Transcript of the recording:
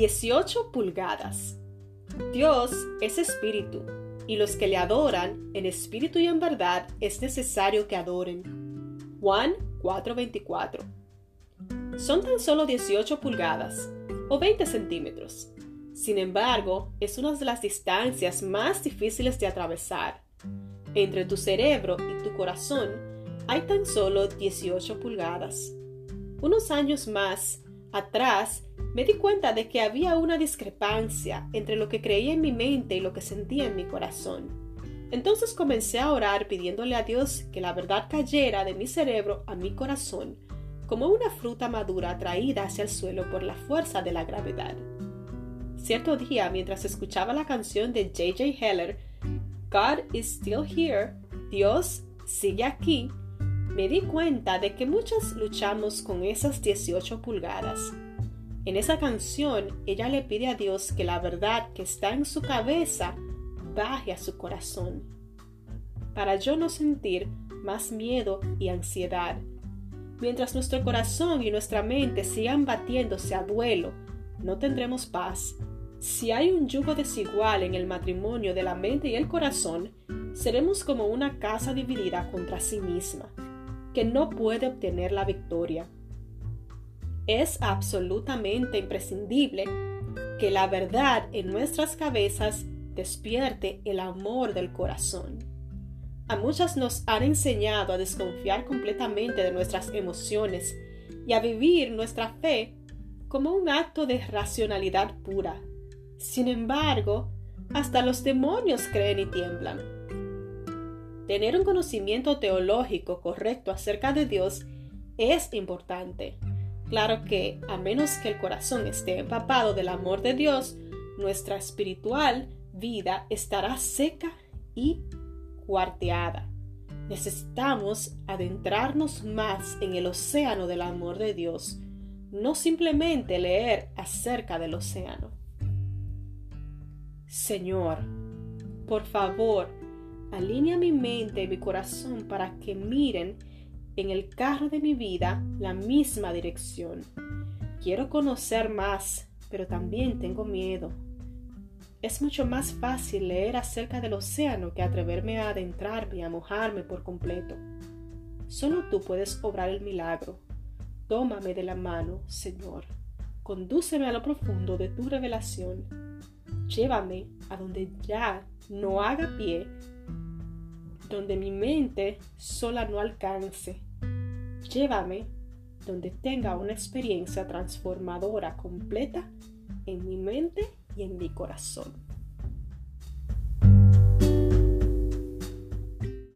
18 pulgadas. Dios es espíritu, y los que le adoran en espíritu y en verdad es necesario que adoren. Juan 4:24. Son tan solo 18 pulgadas, o 20 centímetros. Sin embargo, es una de las distancias más difíciles de atravesar. Entre tu cerebro y tu corazón hay tan solo 18 pulgadas. Unos años más atrás me di cuenta de que había una discrepancia entre lo que creía en mi mente y lo que sentía en mi corazón. Entonces comencé a orar pidiéndole a Dios que la verdad cayera de mi cerebro a mi corazón, como una fruta madura traída hacia el suelo por la fuerza de la gravedad. Cierto día, mientras escuchaba la canción de J.J. Heller, God is still here, Dios sigue aquí, me di cuenta de que muchos luchamos con esas 18 pulgadas en esa canción, ella le pide a Dios que la verdad que está en su cabeza baje a su corazón, para yo no sentir más miedo y ansiedad. Mientras nuestro corazón y nuestra mente sigan batiéndose a duelo, no tendremos paz. Si hay un yugo desigual en el matrimonio de la mente y el corazón, seremos como una casa dividida contra sí misma, que no puede obtener la victoria es absolutamente imprescindible que la verdad en nuestras cabezas despierte el amor del corazón. A muchas nos han enseñado a desconfiar completamente de nuestras emociones y a vivir nuestra fe como un acto de racionalidad pura. Sin embargo, hasta los demonios creen y tiemblan. Tener un conocimiento teológico correcto acerca de Dios es importante Claro que, a menos que el corazón esté empapado del amor de Dios, nuestra espiritual vida estará seca y cuarteada. Necesitamos adentrarnos más en el océano del amor de Dios, no simplemente leer acerca del océano. Señor, por favor, alinea mi mente y mi corazón para que miren en el carro de mi vida la misma dirección. Quiero conocer más, pero también tengo miedo. Es mucho más fácil leer acerca del océano que atreverme a adentrarme y a mojarme por completo. Solo tú puedes obrar el milagro. Tómame de la mano, Señor. Condúceme a lo profundo de tu revelación. Llévame a donde ya no haga pie donde mi mente sola no alcance. Llévame donde tenga una experiencia transformadora completa en mi mente y en mi corazón.